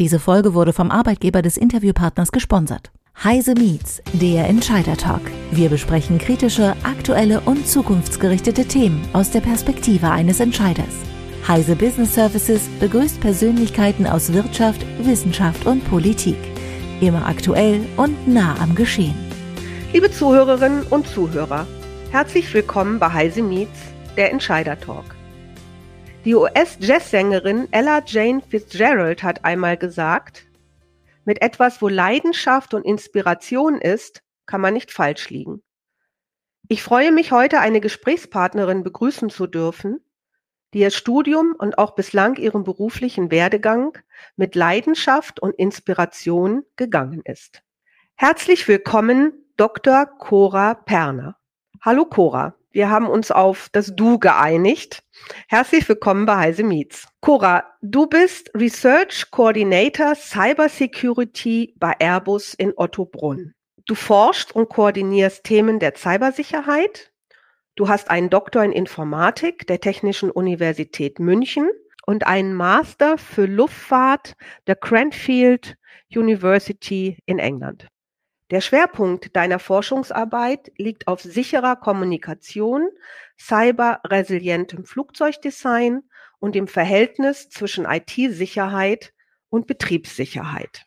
Diese Folge wurde vom Arbeitgeber des Interviewpartners gesponsert. Heise Meets, der Entscheider Talk. Wir besprechen kritische, aktuelle und zukunftsgerichtete Themen aus der Perspektive eines Entscheiders. Heise Business Services begrüßt Persönlichkeiten aus Wirtschaft, Wissenschaft und Politik. Immer aktuell und nah am Geschehen. Liebe Zuhörerinnen und Zuhörer, herzlich willkommen bei Heise Meets, der Entscheider Talk. Die US-Jazzsängerin Ella Jane Fitzgerald hat einmal gesagt, mit etwas, wo Leidenschaft und Inspiration ist, kann man nicht falsch liegen. Ich freue mich heute, eine Gesprächspartnerin begrüßen zu dürfen, die ihr Studium und auch bislang ihren beruflichen Werdegang mit Leidenschaft und Inspiration gegangen ist. Herzlich willkommen, Dr. Cora Perner. Hallo Cora. Wir haben uns auf das Du geeinigt. Herzlich willkommen bei Heise Meets. Cora, du bist Research Coordinator Cyber Security bei Airbus in Ottobrunn. Du forschst und koordinierst Themen der Cybersicherheit. Du hast einen Doktor in Informatik der Technischen Universität München und einen Master für Luftfahrt der Cranfield University in England. Der Schwerpunkt deiner Forschungsarbeit liegt auf sicherer Kommunikation, cyberresilientem Flugzeugdesign und dem Verhältnis zwischen IT-Sicherheit und Betriebssicherheit.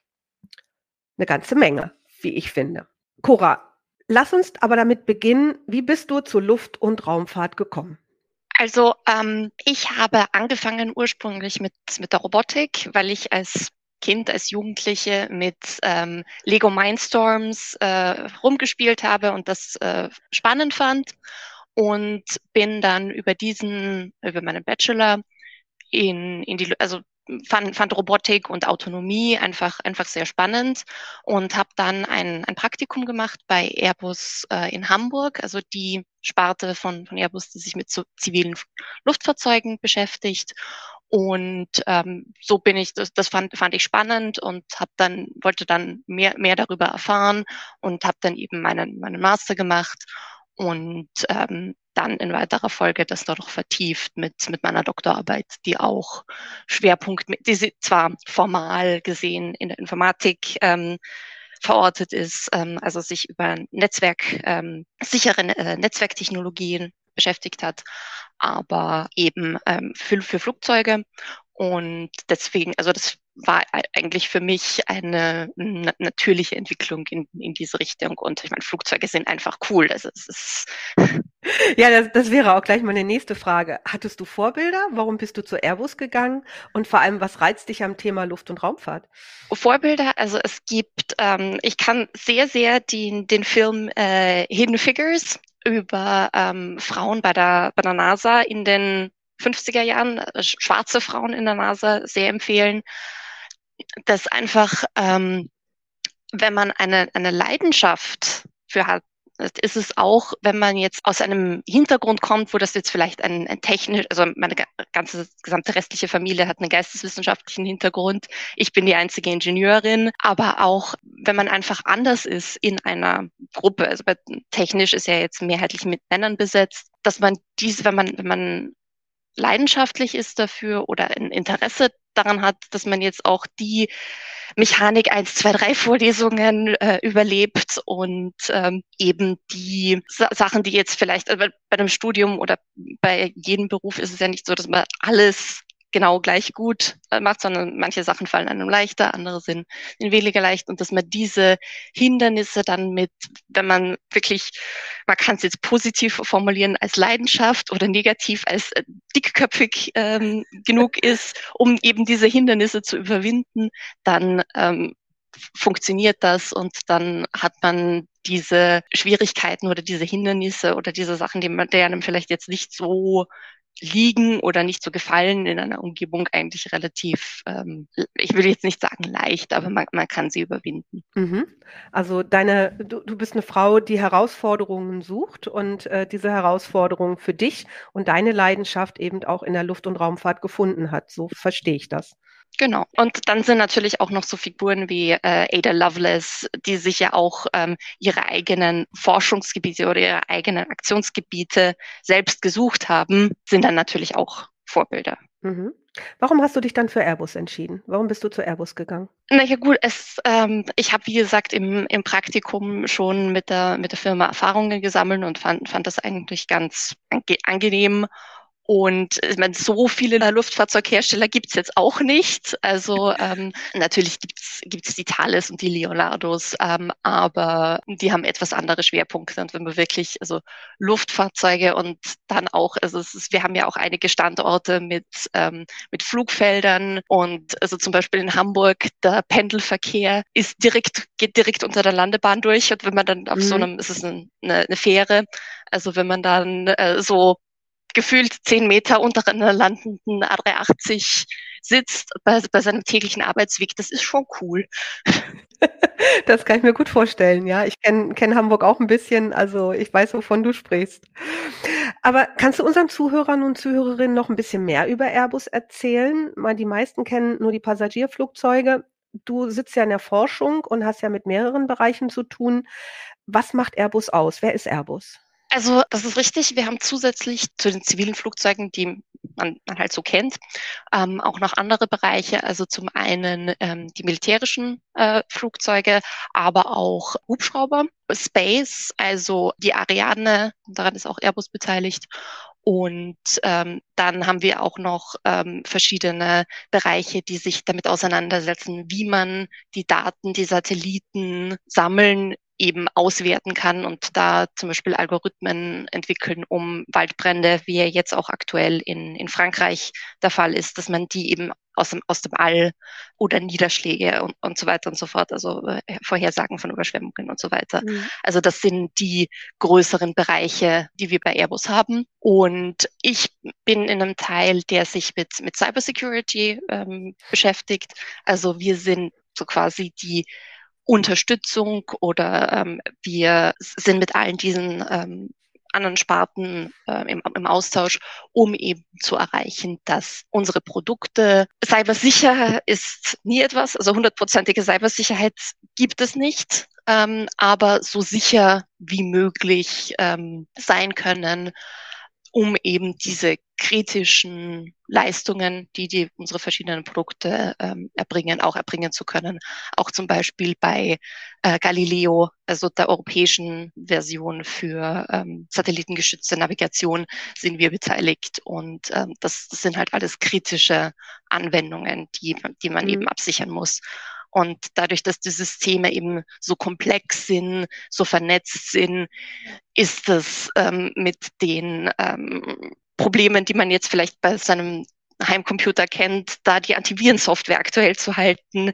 Eine ganze Menge, wie ich finde. Cora, lass uns aber damit beginnen. Wie bist du zur Luft- und Raumfahrt gekommen? Also ähm, ich habe angefangen ursprünglich mit, mit der Robotik, weil ich als Kind, als Jugendliche mit ähm, Lego Mindstorms äh, rumgespielt habe und das äh, spannend fand und bin dann über diesen, über meinen Bachelor in, in die, also fand, fand Robotik und Autonomie einfach, einfach sehr spannend und habe dann ein, ein Praktikum gemacht bei Airbus äh, in Hamburg, also die Sparte von, von Airbus, die sich mit so zivilen Luftfahrzeugen beschäftigt und ähm, so bin ich, das, das fand, fand ich spannend und habe dann, wollte dann mehr, mehr darüber erfahren und habe dann eben meinen, meinen Master gemacht und ähm, dann in weiterer Folge das dort auch vertieft mit, mit meiner Doktorarbeit, die auch Schwerpunkt, die sie zwar formal gesehen in der Informatik ähm, verortet ist, ähm, also sich über Netzwerk, ähm, sichere äh, Netzwerktechnologien beschäftigt hat, aber eben ähm, für, für Flugzeuge. Und deswegen, also das war eigentlich für mich eine na natürliche Entwicklung in, in diese Richtung. Und ich meine, Flugzeuge sind einfach cool. Also es ist ja, das, das wäre auch gleich meine nächste Frage. Hattest du Vorbilder? Warum bist du zu Airbus gegangen? Und vor allem, was reizt dich am Thema Luft- und Raumfahrt? Vorbilder, also es gibt, ähm, ich kann sehr, sehr den, den Film äh, Hidden Figures über ähm, Frauen bei der, bei der NASA in den 50er Jahren, äh, schwarze Frauen in der NASA sehr empfehlen. Das einfach, ähm, wenn man eine, eine Leidenschaft für hat, ist es auch, wenn man jetzt aus einem Hintergrund kommt, wo das jetzt vielleicht ein, ein technisch, also meine ganze gesamte restliche Familie hat einen geisteswissenschaftlichen Hintergrund. Ich bin die einzige Ingenieurin, aber auch wenn man einfach anders ist in einer Gruppe, also bei, technisch ist ja jetzt mehrheitlich mit Männern besetzt, dass man diese, wenn man, wenn man leidenschaftlich ist dafür oder ein Interesse daran hat, dass man jetzt auch die Mechanik 1, 2, 3 Vorlesungen äh, überlebt und ähm, eben die Sa Sachen, die jetzt vielleicht also bei einem Studium oder bei jedem Beruf ist es ja nicht so, dass man alles genau gleich gut äh, macht, sondern manche Sachen fallen einem leichter, andere sind, sind weniger leicht. Und dass man diese Hindernisse dann mit, wenn man wirklich, man kann es jetzt positiv formulieren als Leidenschaft oder negativ als äh, dickköpfig ähm, genug ist, um eben diese Hindernisse zu überwinden, dann ähm, funktioniert das und dann hat man diese Schwierigkeiten oder diese Hindernisse oder diese Sachen, die man, der einem vielleicht jetzt nicht so liegen oder nicht so gefallen in einer Umgebung eigentlich relativ, ähm, ich will jetzt nicht sagen leicht, aber man, man kann sie überwinden. Mhm. Also deine, du, du bist eine Frau, die Herausforderungen sucht und äh, diese Herausforderungen für dich und deine Leidenschaft eben auch in der Luft- und Raumfahrt gefunden hat. So verstehe ich das. Genau. Und dann sind natürlich auch noch so Figuren wie äh, Ada Lovelace, die sich ja auch ähm, ihre eigenen Forschungsgebiete oder ihre eigenen Aktionsgebiete selbst gesucht haben, sind dann natürlich auch Vorbilder Mhm. Warum hast du dich dann für Airbus entschieden? Warum bist du zu Airbus gegangen? Na ja gut, es, ähm, ich habe wie gesagt im, im Praktikum schon mit der, mit der Firma Erfahrungen gesammelt und fand, fand das eigentlich ganz angenehm und ich meine, so viele Luftfahrzeughersteller gibt's jetzt auch nicht. Also ähm, natürlich gibt's gibt's die Thales und die Leonardos, ähm, aber die haben etwas andere Schwerpunkte. Und wenn wir wirklich, also Luftfahrzeuge und dann auch, also ist, wir haben ja auch einige Standorte mit, ähm, mit Flugfeldern und also zum Beispiel in Hamburg, der Pendelverkehr ist direkt, geht direkt unter der Landebahn durch. Und wenn man dann auf mhm. so einem, es ist eine, eine Fähre, also wenn man dann äh, so gefühlt zehn Meter unter einer landenden A380 sitzt bei, bei seinem täglichen Arbeitsweg. Das ist schon cool. Das kann ich mir gut vorstellen, ja. Ich kenne kenn Hamburg auch ein bisschen, also ich weiß, wovon du sprichst. Aber kannst du unseren Zuhörern und Zuhörerinnen noch ein bisschen mehr über Airbus erzählen? Mal die meisten kennen nur die Passagierflugzeuge. Du sitzt ja in der Forschung und hast ja mit mehreren Bereichen zu tun. Was macht Airbus aus? Wer ist Airbus? Also das ist richtig. Wir haben zusätzlich zu den zivilen Flugzeugen, die man, man halt so kennt, ähm, auch noch andere Bereiche. Also zum einen ähm, die militärischen äh, Flugzeuge, aber auch Hubschrauber, Space, also die Ariane, daran ist auch Airbus beteiligt. Und ähm, dann haben wir auch noch ähm, verschiedene Bereiche, die sich damit auseinandersetzen, wie man die Daten, die Satelliten sammeln, eben auswerten kann und da zum Beispiel Algorithmen entwickeln, um Waldbrände, wie er jetzt auch aktuell in, in Frankreich der Fall ist, dass man die eben aus dem, aus dem All oder Niederschläge und, und so weiter und so fort, also äh, Vorhersagen von Überschwemmungen und so weiter. Mhm. Also das sind die größeren Bereiche, die wir bei Airbus haben. Und ich bin in einem Teil, der sich mit, mit Cybersecurity ähm, beschäftigt. Also wir sind so quasi die Unterstützung oder ähm, wir sind mit allen diesen ähm, anderen Sparten äh, im, im Austausch, um eben zu erreichen, dass unsere Produkte cybersicher ist nie etwas, also hundertprozentige Cybersicherheit gibt es nicht, ähm, aber so sicher wie möglich ähm, sein können um eben diese kritischen Leistungen, die, die unsere verschiedenen Produkte ähm, erbringen, auch erbringen zu können. Auch zum Beispiel bei äh, Galileo, also der europäischen Version für ähm, satellitengeschützte Navigation, sind wir beteiligt. Und ähm, das, das sind halt alles kritische Anwendungen, die, die man mhm. eben absichern muss. Und dadurch, dass die Systeme eben so komplex sind, so vernetzt sind, ist es ähm, mit den ähm, Problemen, die man jetzt vielleicht bei seinem Heimcomputer kennt, da die Antivirensoftware aktuell zu halten,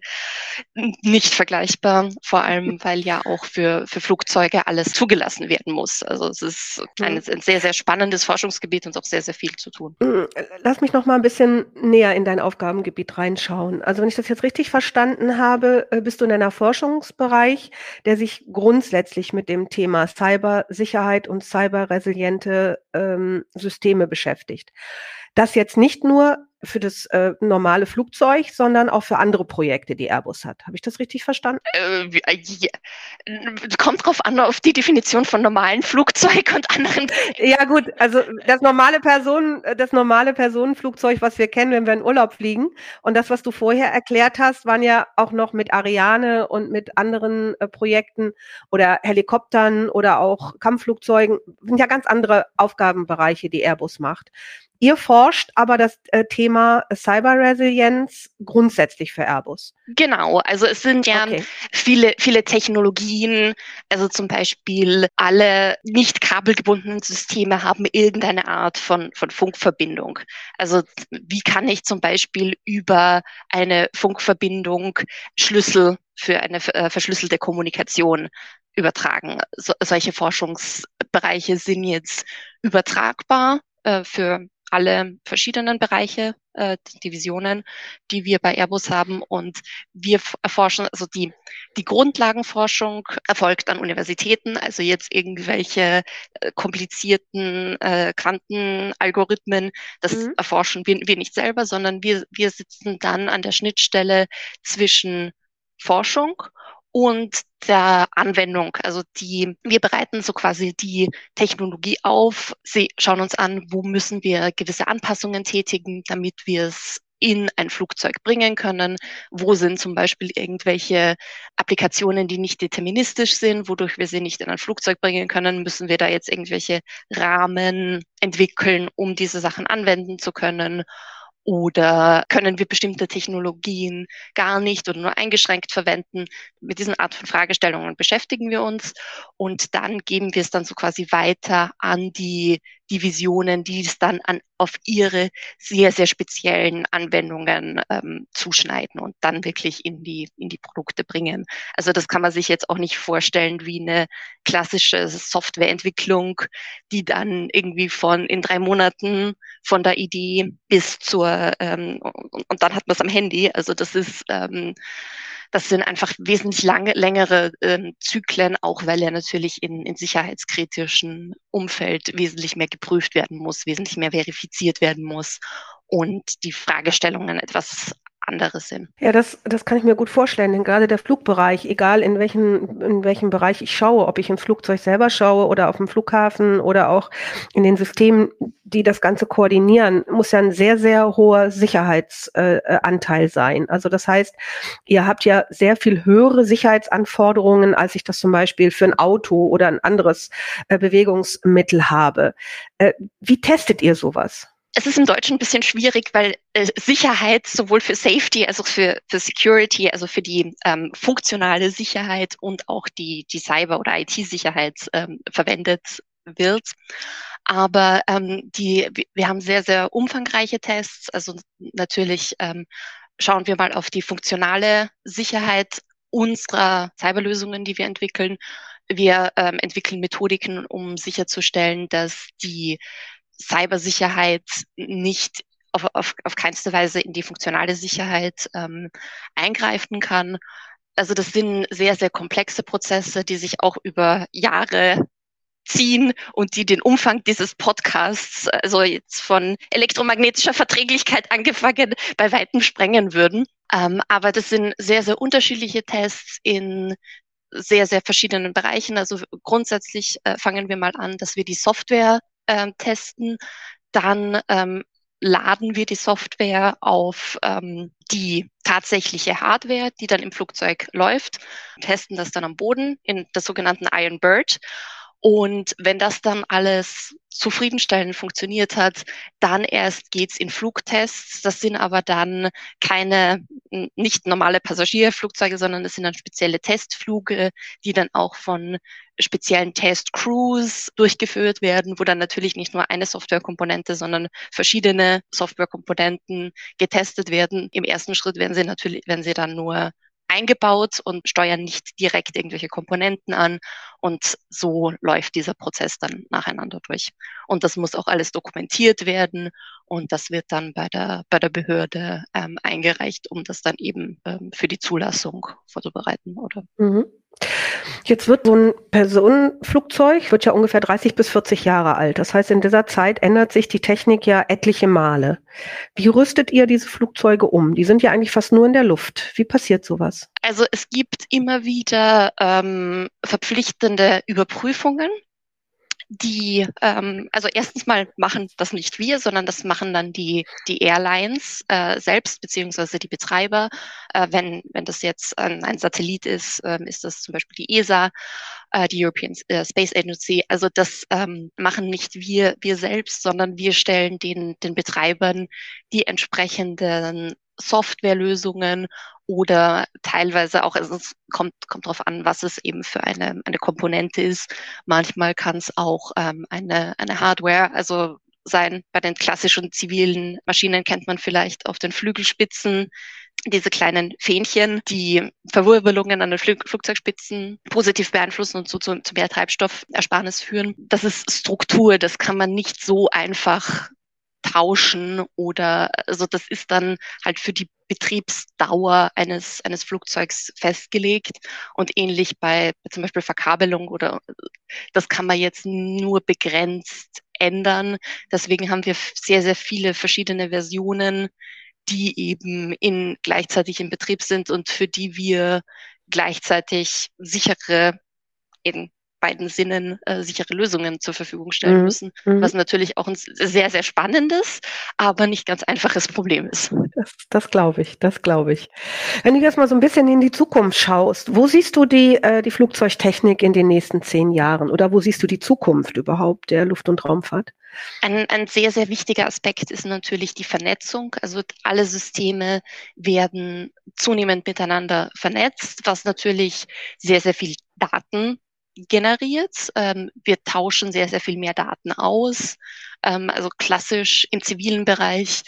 nicht vergleichbar. Vor allem, weil ja auch für, für Flugzeuge alles zugelassen werden muss. Also es ist ein, ein sehr, sehr spannendes Forschungsgebiet und auch sehr, sehr viel zu tun. Hm, lass mich noch mal ein bisschen näher in dein Aufgabengebiet reinschauen. Also wenn ich das jetzt richtig verstanden habe, äh, bist du in einer Forschungsbereich, der sich grundsätzlich mit dem Thema Cybersicherheit und cyberresiliente ähm, Systeme beschäftigt. Das jetzt nicht nur für das äh, normale Flugzeug, sondern auch für andere Projekte, die Airbus hat. Habe ich das richtig verstanden? Äh, ja. Kommt drauf an, auf die Definition von normalen Flugzeug und anderen. Ja gut, also das normale Personen, das normale Personenflugzeug, was wir kennen, wenn wir in Urlaub fliegen, und das, was du vorher erklärt hast, waren ja auch noch mit Ariane und mit anderen äh, Projekten oder Helikoptern oder auch Kampfflugzeugen, sind ja ganz andere Aufgabenbereiche, die Airbus macht. Ihr forscht aber das äh, Thema Cyberresilienz grundsätzlich für Airbus. Genau, also es sind ja okay. viele, viele Technologien, also zum Beispiel alle nicht kabelgebundenen Systeme haben irgendeine Art von, von Funkverbindung. Also wie kann ich zum Beispiel über eine Funkverbindung Schlüssel für eine äh, verschlüsselte Kommunikation übertragen. So, solche Forschungsbereiche sind jetzt übertragbar äh, für alle verschiedenen Bereiche, äh, Divisionen, die wir bei Airbus haben. Und wir erforschen, also die, die Grundlagenforschung erfolgt an Universitäten, also jetzt irgendwelche äh, komplizierten äh, Quantenalgorithmen, das mhm. erforschen wir, wir nicht selber, sondern wir, wir sitzen dann an der Schnittstelle zwischen Forschung und der Anwendung. Also die, wir bereiten so quasi die Technologie auf. Sie schauen uns an, wo müssen wir gewisse Anpassungen tätigen, damit wir es in ein Flugzeug bringen können. Wo sind zum Beispiel irgendwelche Applikationen, die nicht deterministisch sind, wodurch wir sie nicht in ein Flugzeug bringen können? Müssen wir da jetzt irgendwelche Rahmen entwickeln, um diese Sachen anwenden zu können? Oder können wir bestimmte Technologien gar nicht oder nur eingeschränkt verwenden? Mit diesen Art von Fragestellungen beschäftigen wir uns und dann geben wir es dann so quasi weiter an die Divisionen, die es dann an, auf ihre sehr, sehr speziellen Anwendungen ähm, zuschneiden und dann wirklich in die, in die Produkte bringen. Also das kann man sich jetzt auch nicht vorstellen wie eine klassische Softwareentwicklung, die dann irgendwie von in drei Monaten von der Idee bis zur ähm, und, und dann hat man es am Handy. Also das ist ähm, das sind einfach wesentlich lange, längere ähm, Zyklen, auch weil er natürlich in, in sicherheitskritischen Umfeld wesentlich mehr geprüft werden muss, wesentlich mehr verifiziert werden muss und die Fragestellungen etwas andere sind. Ja, das, das kann ich mir gut vorstellen, denn gerade der Flugbereich, egal in welchen, in welchem Bereich ich schaue, ob ich ins Flugzeug selber schaue oder auf dem Flughafen oder auch in den Systemen, die das Ganze koordinieren, muss ja ein sehr, sehr hoher Sicherheitsanteil äh, sein. Also das heißt, ihr habt ja sehr viel höhere Sicherheitsanforderungen, als ich das zum Beispiel für ein Auto oder ein anderes äh, Bewegungsmittel habe. Äh, wie testet ihr sowas? Es ist im Deutschen ein bisschen schwierig, weil äh, Sicherheit sowohl für Safety als auch für, für Security, also für die ähm, funktionale Sicherheit und auch die, die Cyber- oder IT-Sicherheit ähm, verwendet wird. Aber ähm, die, wir haben sehr, sehr umfangreiche Tests. Also natürlich ähm, schauen wir mal auf die funktionale Sicherheit unserer Cyberlösungen, die wir entwickeln. Wir ähm, entwickeln Methodiken, um sicherzustellen, dass die Cybersicherheit nicht auf, auf, auf keinste Weise in die funktionale Sicherheit ähm, eingreifen kann. Also das sind sehr, sehr komplexe Prozesse, die sich auch über Jahre ziehen und die den Umfang dieses Podcasts, also jetzt von elektromagnetischer Verträglichkeit angefangen, bei weitem sprengen würden. Ähm, aber das sind sehr, sehr unterschiedliche Tests in sehr, sehr verschiedenen Bereichen. Also grundsätzlich äh, fangen wir mal an, dass wir die Software ähm, testen, dann ähm, laden wir die Software auf ähm, die tatsächliche Hardware, die dann im Flugzeug läuft, testen das dann am Boden in der sogenannten Iron Bird und wenn das dann alles zufriedenstellend funktioniert hat, dann erst geht's in Flugtests. Das sind aber dann keine nicht normale Passagierflugzeuge, sondern es sind dann spezielle Testflüge, die dann auch von speziellen Testcrews durchgeführt werden, wo dann natürlich nicht nur eine Softwarekomponente, sondern verschiedene Softwarekomponenten getestet werden. Im ersten Schritt werden sie natürlich, werden sie dann nur eingebaut und steuern nicht direkt irgendwelche Komponenten an. Und so läuft dieser Prozess dann nacheinander durch. Und das muss auch alles dokumentiert werden und das wird dann bei der, bei der Behörde ähm, eingereicht, um das dann eben ähm, für die Zulassung vorzubereiten. Oder? Mhm. Jetzt wird so ein Personenflugzeug, wird ja ungefähr 30 bis 40 Jahre alt. Das heißt, in dieser Zeit ändert sich die Technik ja etliche Male. Wie rüstet ihr diese Flugzeuge um? Die sind ja eigentlich fast nur in der Luft. Wie passiert sowas? Also es gibt immer wieder ähm, verpflichtende Überprüfungen die, ähm, also erstens mal machen das nicht wir, sondern das machen dann die, die Airlines äh, selbst, beziehungsweise die Betreiber. Äh, wenn, wenn das jetzt ein, ein Satellit ist, äh, ist das zum Beispiel die ESA, äh, die European äh, Space Agency. Also das ähm, machen nicht wir, wir selbst, sondern wir stellen den, den Betreibern die entsprechenden Softwarelösungen oder teilweise auch, also es kommt, kommt darauf an, was es eben für eine, eine Komponente ist. Manchmal kann es auch ähm, eine, eine Hardware, also sein. Bei den klassischen zivilen Maschinen kennt man vielleicht auf den Flügelspitzen diese kleinen Fähnchen, die Verwirbelungen an den Flug Flugzeugspitzen positiv beeinflussen und so zu, zu mehr Treibstoffersparnis führen. Das ist Struktur, das kann man nicht so einfach tauschen oder also das ist dann halt für die Betriebsdauer eines, eines Flugzeugs festgelegt und ähnlich bei, zum Beispiel Verkabelung oder das kann man jetzt nur begrenzt ändern. Deswegen haben wir sehr, sehr viele verschiedene Versionen, die eben in, gleichzeitig in Betrieb sind und für die wir gleichzeitig sichere in beiden Sinnen äh, sichere Lösungen zur Verfügung stellen mhm. müssen, mhm. was natürlich auch ein sehr, sehr spannendes, aber nicht ganz einfaches Problem ist. Das, das glaube ich, das glaube ich. Wenn du jetzt mal so ein bisschen in die Zukunft schaust, wo siehst du die, äh, die Flugzeugtechnik in den nächsten zehn Jahren oder wo siehst du die Zukunft überhaupt der Luft- und Raumfahrt? Ein, ein sehr, sehr wichtiger Aspekt ist natürlich die Vernetzung. Also alle Systeme werden zunehmend miteinander vernetzt, was natürlich sehr, sehr viel Daten generiert. Ähm, wir tauschen sehr, sehr viel mehr Daten aus. Ähm, also klassisch im zivilen Bereich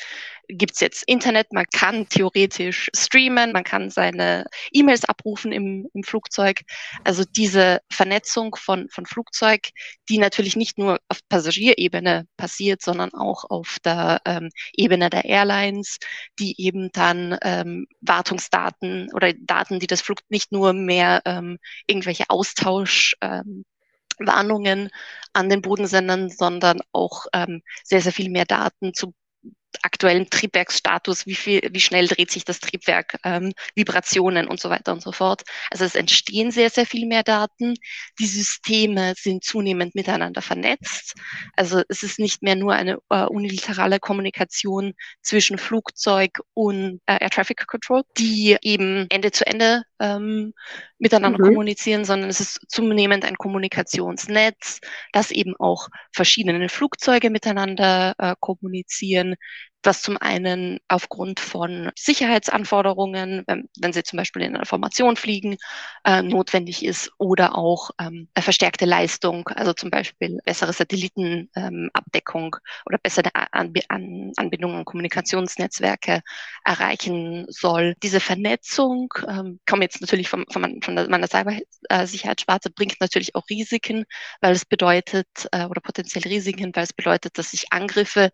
gibt's jetzt Internet, man kann theoretisch streamen, man kann seine E-Mails abrufen im, im Flugzeug. Also diese Vernetzung von, von Flugzeug, die natürlich nicht nur auf Passagierebene passiert, sondern auch auf der ähm, Ebene der Airlines, die eben dann ähm, Wartungsdaten oder Daten, die das Flug nicht nur mehr ähm, irgendwelche Austausch ähm, Warnungen an den Bodensendern, sondern auch ähm, sehr, sehr viel mehr Daten zu aktuellen Triebwerksstatus, wie viel, wie schnell dreht sich das Triebwerk, ähm, Vibrationen und so weiter und so fort. Also es entstehen sehr, sehr viel mehr Daten. Die Systeme sind zunehmend miteinander vernetzt. Also es ist nicht mehr nur eine äh, unilaterale Kommunikation zwischen Flugzeug und äh, Air Traffic Control, die eben Ende zu Ende ähm, miteinander mhm. kommunizieren, sondern es ist zunehmend ein Kommunikationsnetz, das eben auch verschiedene Flugzeuge miteinander äh, kommunizieren, was zum einen aufgrund von Sicherheitsanforderungen, wenn, wenn Sie zum Beispiel in einer Formation fliegen, äh, notwendig ist oder auch ähm, verstärkte Leistung, also zum Beispiel bessere Satellitenabdeckung ähm, oder bessere Anb an Anbindung an Kommunikationsnetzwerke erreichen soll. Diese Vernetzung, ähm, komme jetzt natürlich vom, von, von meiner Cybersicherheitssparte, bringt natürlich auch Risiken, weil es bedeutet, äh, oder potenziell Risiken, weil es bedeutet, dass sich Angriffe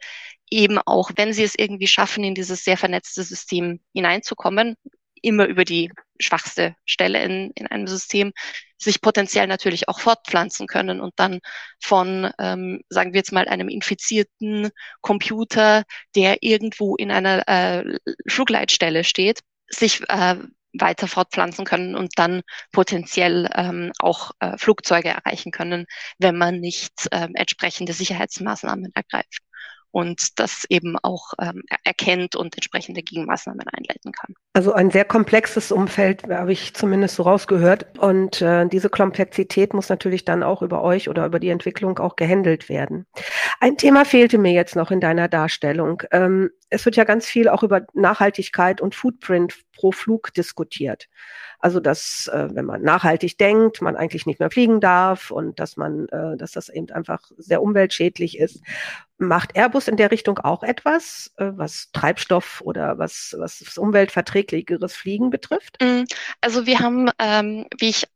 eben auch, wenn sie es irgendwie schaffen, in dieses sehr vernetzte System hineinzukommen, immer über die schwachste Stelle in, in einem System, sich potenziell natürlich auch fortpflanzen können und dann von, ähm, sagen wir jetzt mal, einem infizierten Computer, der irgendwo in einer äh, Flugleitstelle steht, sich äh, weiter fortpflanzen können und dann potenziell ähm, auch äh, Flugzeuge erreichen können, wenn man nicht äh, entsprechende Sicherheitsmaßnahmen ergreift und das eben auch ähm, erkennt und entsprechende Gegenmaßnahmen einleiten kann. Also ein sehr komplexes Umfeld, habe ich zumindest so rausgehört. Und äh, diese Komplexität muss natürlich dann auch über euch oder über die Entwicklung auch gehandelt werden. Ein Thema fehlte mir jetzt noch in deiner Darstellung. Ähm, es wird ja ganz viel auch über Nachhaltigkeit und Footprint pro Flug diskutiert. Also dass, äh, wenn man nachhaltig denkt, man eigentlich nicht mehr fliegen darf und dass man, äh, dass das eben einfach sehr umweltschädlich ist. Macht Airbus in der Richtung auch etwas, äh, was Treibstoff oder was, was umweltverträglicheres Fliegen betrifft? Mm, also wir haben, ähm, wie ich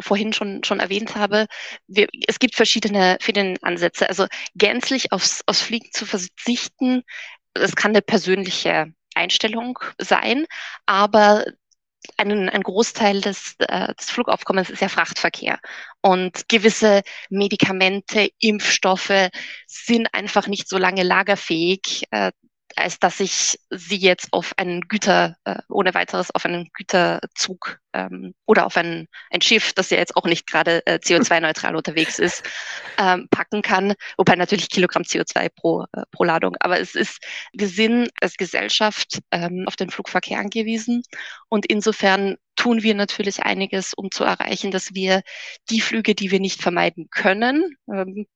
vorhin schon, schon erwähnt habe, wir, es gibt verschiedene, verschiedene Ansätze. Also gänzlich aufs, aufs Fliegen zu verzichten, das kann eine persönliche Einstellung sein, aber ein, ein Großteil des, äh, des Flugaufkommens ist ja Frachtverkehr. Und gewisse Medikamente, Impfstoffe sind einfach nicht so lange lagerfähig, äh, als dass ich sie jetzt auf einen Güter, äh, ohne weiteres auf einen Güterzug ähm, oder auf ein, ein Schiff, das ja jetzt auch nicht gerade äh, CO2-neutral unterwegs ist, ähm, packen kann. Wobei natürlich Kilogramm CO2 pro, äh, pro Ladung. Aber es ist, wir sind als Gesellschaft ähm, auf den Flugverkehr angewiesen. Und insofern tun wir natürlich einiges, um zu erreichen, dass wir die Flüge, die wir nicht vermeiden können, ähm,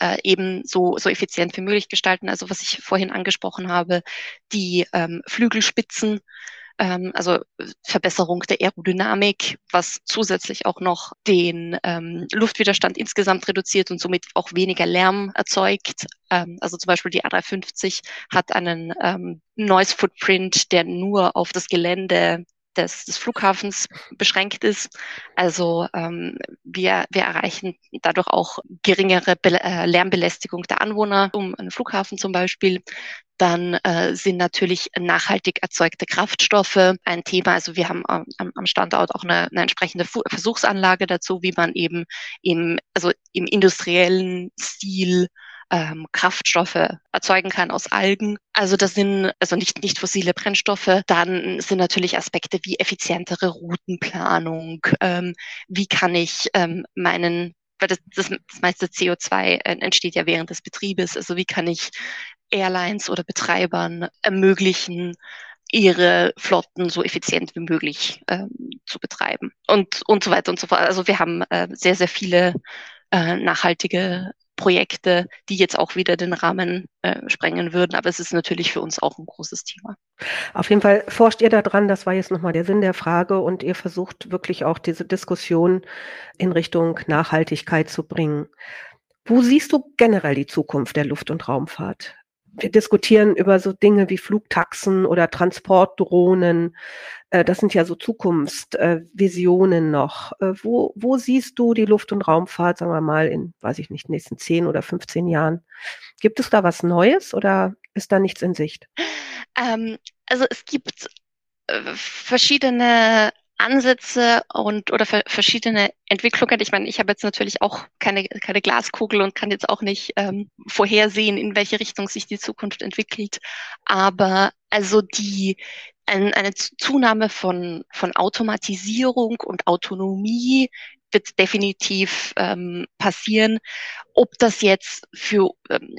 äh, eben so, so effizient wie möglich gestalten. Also was ich vorhin angesprochen habe, die ähm, Flügelspitzen, ähm, also Verbesserung der Aerodynamik, was zusätzlich auch noch den ähm, Luftwiderstand insgesamt reduziert und somit auch weniger Lärm erzeugt. Ähm, also zum Beispiel die A350 hat einen ähm, Noise Footprint, der nur auf das Gelände des, des Flughafens beschränkt ist. Also ähm, wir, wir erreichen dadurch auch geringere Be äh, Lärmbelästigung der Anwohner um einen Flughafen zum Beispiel. Dann äh, sind natürlich nachhaltig erzeugte Kraftstoffe ein Thema. Also wir haben ähm, am Standort auch eine, eine entsprechende Fu Versuchsanlage dazu, wie man eben im, also im industriellen Stil ähm, Kraftstoffe erzeugen kann aus Algen. Also das sind also nicht nicht fossile Brennstoffe. Dann sind natürlich Aspekte wie effizientere Routenplanung. Ähm, wie kann ich ähm, meinen weil das, das, das meiste CO2 entsteht ja während des Betriebes. Also wie kann ich Airlines oder Betreibern ermöglichen, ihre Flotten so effizient wie möglich ähm, zu betreiben und, und so weiter und so fort. Also wir haben äh, sehr, sehr viele äh, nachhaltige Projekte, die jetzt auch wieder den Rahmen äh, sprengen würden. Aber es ist natürlich für uns auch ein großes Thema. Auf jeden Fall forscht ihr daran, das war jetzt nochmal der Sinn der Frage, und ihr versucht wirklich auch diese Diskussion in Richtung Nachhaltigkeit zu bringen. Wo siehst du generell die Zukunft der Luft- und Raumfahrt? wir diskutieren über so Dinge wie Flugtaxen oder Transportdrohnen. Äh, das sind ja so Zukunftsvisionen noch. Äh, wo, wo siehst du die Luft- und Raumfahrt, sagen wir mal, in, weiß ich nicht, nächsten 10 oder 15 Jahren? Gibt es da was Neues oder ist da nichts in Sicht? Ähm, also es gibt äh, verschiedene Ansätze und oder verschiedene Entwicklungen. Ich meine, ich habe jetzt natürlich auch keine, keine Glaskugel und kann jetzt auch nicht ähm, vorhersehen, in welche Richtung sich die Zukunft entwickelt. Aber also die ein, eine Zunahme von, von Automatisierung und Autonomie wird definitiv ähm, passieren. Ob das jetzt für ähm,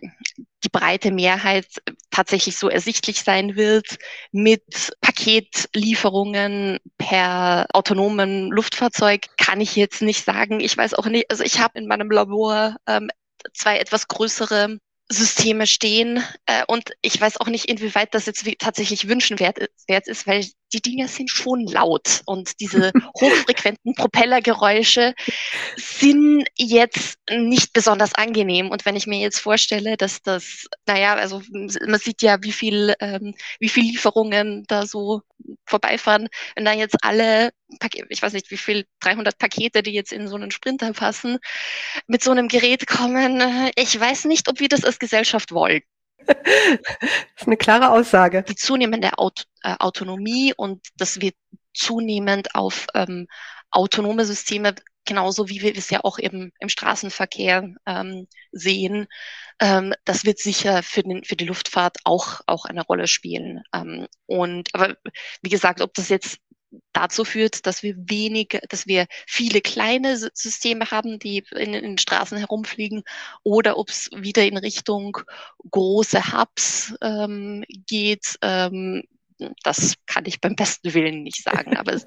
die breite Mehrheit tatsächlich so ersichtlich sein wird mit Paketlieferungen per autonomen Luftfahrzeug, kann ich jetzt nicht sagen. Ich weiß auch nicht, also ich habe in meinem Labor ähm, zwei etwas größere Systeme stehen. Äh, und ich weiß auch nicht, inwieweit das jetzt tatsächlich wünschenwert ist, weil die Dinger sind schon laut und diese hochfrequenten Propellergeräusche sind jetzt nicht besonders angenehm. Und wenn ich mir jetzt vorstelle, dass das, naja, also man sieht ja, wie viel, ähm, wie viel Lieferungen da so vorbeifahren, wenn da jetzt alle, ich weiß nicht, wie viel, 300 Pakete, die jetzt in so einen Sprinter passen, mit so einem Gerät kommen, äh, ich weiß nicht, ob wir das als Gesellschaft wollen. Das ist eine klare Aussage. Die zunehmende Aut äh, Autonomie und dass wir zunehmend auf ähm, autonome Systeme, genauso wie wir es ja auch eben im Straßenverkehr ähm, sehen, ähm, das wird sicher für, den, für die Luftfahrt auch, auch eine Rolle spielen. Ähm, und aber wie gesagt, ob das jetzt dazu führt, dass wir wenige, dass wir viele kleine Systeme haben, die in, in den Straßen herumfliegen, oder ob es wieder in Richtung große Hubs ähm, geht. Ähm, das kann ich beim besten Willen nicht sagen, aber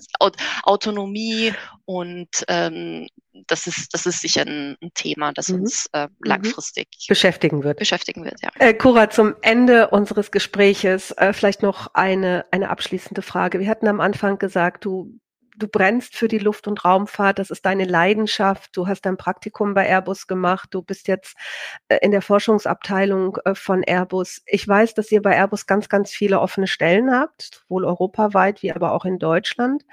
Autonomie und ähm, das ist, das ist sicher ein, Thema, das mhm. uns äh, mhm. langfristig beschäftigen wird. Beschäftigen wird, ja. Äh, Cora, zum Ende unseres Gespräches äh, vielleicht noch eine, eine abschließende Frage. Wir hatten am Anfang gesagt, du du brennst für die Luft- und Raumfahrt, das ist deine Leidenschaft. Du hast dein Praktikum bei Airbus gemacht, du bist jetzt äh, in der Forschungsabteilung äh, von Airbus. Ich weiß, dass ihr bei Airbus ganz, ganz viele offene Stellen habt, sowohl europaweit wie aber auch in Deutschland.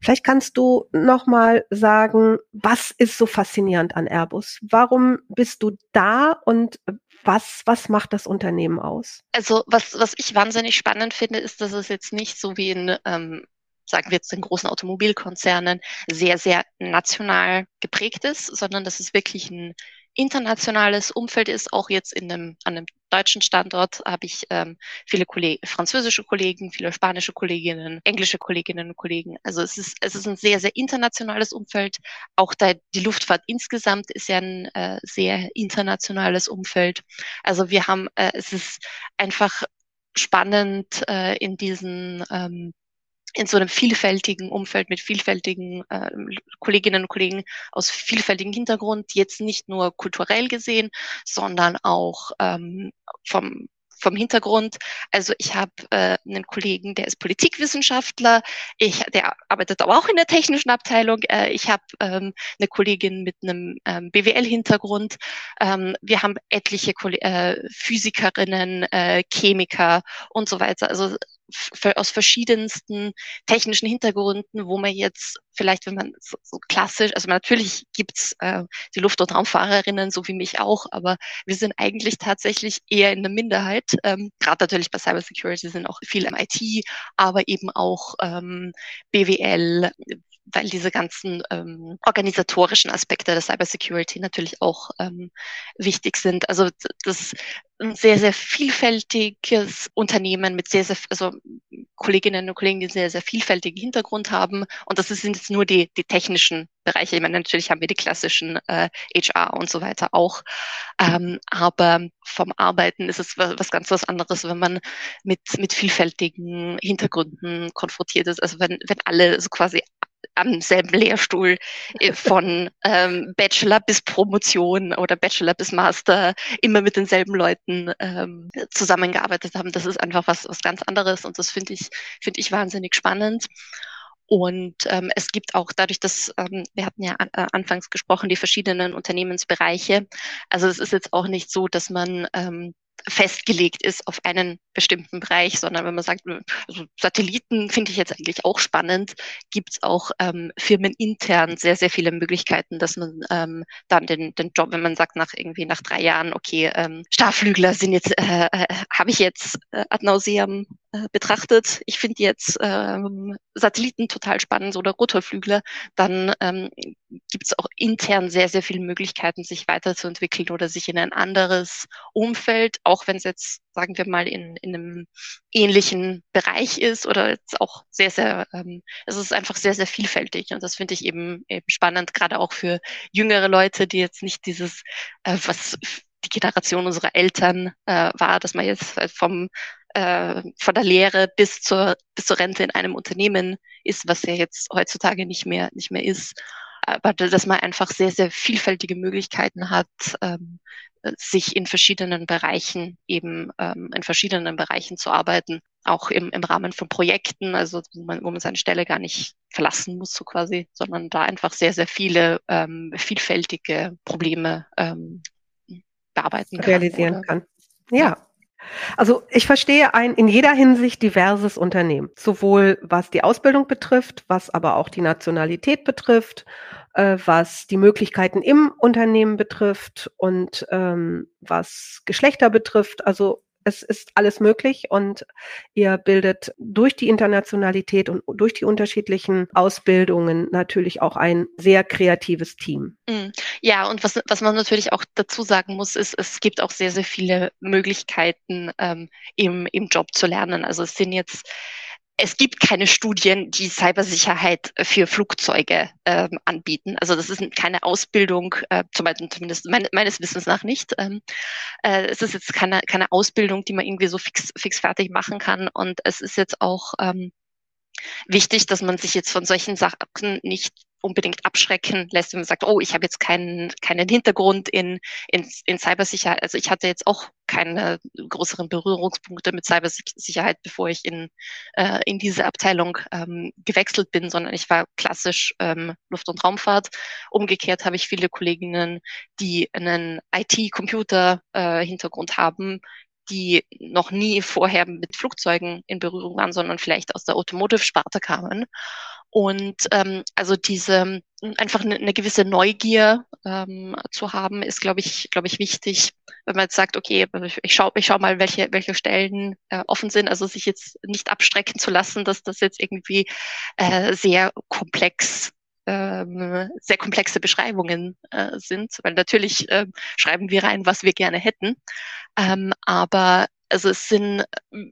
Vielleicht kannst du noch mal sagen, was ist so faszinierend an Airbus? Warum bist du da und was, was macht das Unternehmen aus? Also was, was ich wahnsinnig spannend finde, ist, dass es jetzt nicht so wie in ähm, sagen wir jetzt den großen Automobilkonzernen, sehr, sehr national geprägt ist, sondern dass es wirklich ein internationales Umfeld ist. Auch jetzt in einem, an einem deutschen Standort habe ich ähm, viele Kollegen, französische Kollegen, viele spanische Kolleginnen, englische Kolleginnen und Kollegen. Also es ist, es ist ein sehr, sehr internationales Umfeld. Auch da die Luftfahrt insgesamt ist ja ein äh, sehr internationales Umfeld. Also wir haben, äh, es ist einfach spannend äh, in diesen ähm, in so einem vielfältigen Umfeld mit vielfältigen äh, Kolleginnen und Kollegen aus vielfältigen Hintergrund, jetzt nicht nur kulturell gesehen, sondern auch ähm, vom vom Hintergrund. Also ich habe äh, einen Kollegen, der ist Politikwissenschaftler, ich, der arbeitet aber auch in der technischen Abteilung. Äh, ich habe ähm, eine Kollegin mit einem ähm, BWL-Hintergrund. Ähm, wir haben etliche Koll äh, Physikerinnen, äh, Chemiker und so weiter. Also aus verschiedensten technischen Hintergründen, wo man jetzt vielleicht, wenn man so, so klassisch, also natürlich gibt's äh, die Luft- und Raumfahrerinnen, so wie mich auch, aber wir sind eigentlich tatsächlich eher in der Minderheit. Ähm, Gerade natürlich bei Cybersecurity sind auch viele im IT, aber eben auch ähm, BWL, weil diese ganzen ähm, organisatorischen Aspekte der Cybersecurity natürlich auch ähm, wichtig sind. Also das ein sehr, sehr vielfältiges Unternehmen mit sehr, sehr, also Kolleginnen und Kollegen, die sehr, sehr vielfältigen Hintergrund haben. Und das sind jetzt nur die, die technischen Bereiche. Ich meine, natürlich haben wir die klassischen äh, HR und so weiter auch. Ähm, aber vom Arbeiten ist es was, was ganz was anderes, wenn man mit, mit vielfältigen Hintergründen konfrontiert ist. Also wenn, wenn alle so quasi am selben Lehrstuhl äh, von ähm, Bachelor bis Promotion oder Bachelor bis Master immer mit denselben Leuten ähm, zusammengearbeitet haben. Das ist einfach was, was ganz anderes und das finde ich, finde ich wahnsinnig spannend. Und ähm, es gibt auch dadurch, dass ähm, wir hatten ja an, äh, anfangs gesprochen, die verschiedenen Unternehmensbereiche. Also es ist jetzt auch nicht so, dass man ähm, festgelegt ist auf einen bestimmten Bereich, sondern wenn man sagt, also Satelliten finde ich jetzt eigentlich auch spannend, gibt es auch ähm, firmenintern sehr, sehr viele Möglichkeiten, dass man ähm, dann den, den Job, wenn man sagt, nach irgendwie nach drei Jahren, okay, ähm, Starflügler sind jetzt, äh, äh, habe ich jetzt äh, ad nauseam äh, betrachtet, ich finde jetzt ähm, Satelliten total spannend oder Rotorflügler, dann ähm, gibt es auch intern sehr, sehr viele Möglichkeiten, sich weiterzuentwickeln oder sich in ein anderes Umfeld, auch wenn es jetzt, sagen wir mal, in, in einem ähnlichen Bereich ist oder jetzt auch sehr, sehr, ähm, es ist einfach sehr, sehr vielfältig. Und das finde ich eben, eben spannend, gerade auch für jüngere Leute, die jetzt nicht dieses, äh, was die Generation unserer Eltern äh, war, dass man jetzt vom äh, von der Lehre bis zur bis zur Rente in einem Unternehmen ist, was ja jetzt heutzutage nicht mehr nicht mehr ist aber dass man einfach sehr, sehr vielfältige Möglichkeiten hat, ähm, sich in verschiedenen Bereichen eben ähm, in verschiedenen Bereichen zu arbeiten, auch im, im Rahmen von Projekten, also wo man, wo man seine Stelle gar nicht verlassen muss, so quasi, sondern da einfach sehr, sehr viele ähm, vielfältige Probleme ähm, bearbeiten kann. Realisieren kann. Ja. Also ich verstehe ein in jeder Hinsicht diverses Unternehmen, sowohl was die Ausbildung betrifft, was aber auch die Nationalität betrifft, äh, was die Möglichkeiten im Unternehmen betrifft und ähm, was Geschlechter betrifft. Also es ist alles möglich und ihr bildet durch die Internationalität und durch die unterschiedlichen Ausbildungen natürlich auch ein sehr kreatives Team. Mm. Ja, und was, was man natürlich auch dazu sagen muss, ist, es gibt auch sehr, sehr viele Möglichkeiten ähm, im, im Job zu lernen. Also es sind jetzt es gibt keine Studien, die Cybersicherheit für Flugzeuge ähm, anbieten. Also das ist keine Ausbildung, äh, zumindest meine, meines Wissens nach nicht. Ähm, äh, es ist jetzt keine, keine Ausbildung, die man irgendwie so fix, fix fertig machen kann. Und es ist jetzt auch ähm, wichtig, dass man sich jetzt von solchen Sachen nicht unbedingt abschrecken lässt, wenn man sagt, oh, ich habe jetzt keinen, keinen Hintergrund in, in, in Cybersicherheit. Also ich hatte jetzt auch keine größeren Berührungspunkte mit Cybersicherheit, bevor ich in, äh, in diese Abteilung ähm, gewechselt bin, sondern ich war klassisch ähm, Luft- und Raumfahrt. Umgekehrt habe ich viele Kolleginnen, die einen IT-Computer-Hintergrund äh, haben, die noch nie vorher mit Flugzeugen in Berührung waren, sondern vielleicht aus der Automotive-Sparte kamen. Und ähm, also diese einfach eine, eine gewisse Neugier ähm, zu haben, ist, glaube ich, glaube ich, wichtig, wenn man jetzt sagt, okay, ich schaue ich schau mal, welche, welche Stellen äh, offen sind, also sich jetzt nicht abstrecken zu lassen, dass das jetzt irgendwie äh, sehr komplex ähm, sehr komplexe Beschreibungen äh, sind, weil natürlich äh, schreiben wir rein, was wir gerne hätten. Ähm, aber also es sind,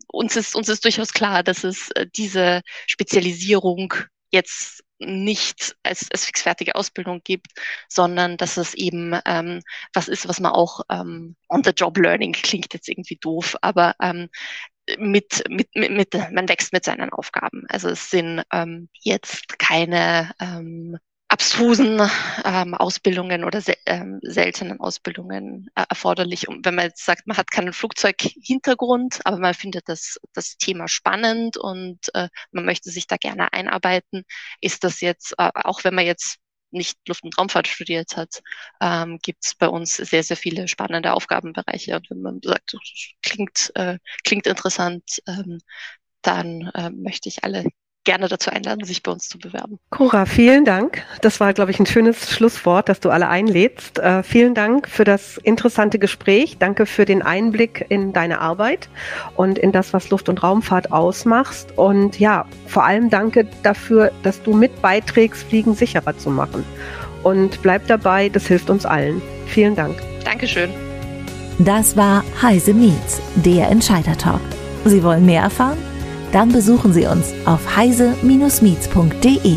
uns ist, uns ist durchaus klar, dass es äh, diese Spezialisierung jetzt nicht als, als fixfertige Ausbildung gibt, sondern dass es eben ähm, was ist, was man auch ähm, on the job learning klingt jetzt irgendwie doof, aber ähm, mit, mit, mit, mit, man wächst mit seinen Aufgaben. Also es sind ähm, jetzt keine ähm, abstrusen ähm, Ausbildungen oder se ähm, seltenen Ausbildungen äh, erforderlich. Und wenn man jetzt sagt, man hat keinen Flugzeughintergrund, aber man findet das, das Thema spannend und äh, man möchte sich da gerne einarbeiten, ist das jetzt, äh, auch wenn man jetzt nicht Luft- und Raumfahrt studiert hat, ähm, gibt es bei uns sehr, sehr viele spannende Aufgabenbereiche. Und wenn man sagt, klingt, äh, klingt interessant, ähm, dann äh, möchte ich alle gerne dazu einladen, sich bei uns zu bewerben. Cora, vielen Dank. Das war, glaube ich, ein schönes Schlusswort, dass du alle einlädst. Äh, vielen Dank für das interessante Gespräch. Danke für den Einblick in deine Arbeit und in das, was Luft- und Raumfahrt ausmachst. Und ja, vor allem danke dafür, dass du mit beiträgst, Fliegen sicherer zu machen. Und bleib dabei, das hilft uns allen. Vielen Dank. Dankeschön. Das war Heise Meets, der Entscheider-Talk. Sie wollen mehr erfahren? Dann besuchen Sie uns auf heise-meets.de.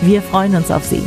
Wir freuen uns auf Sie.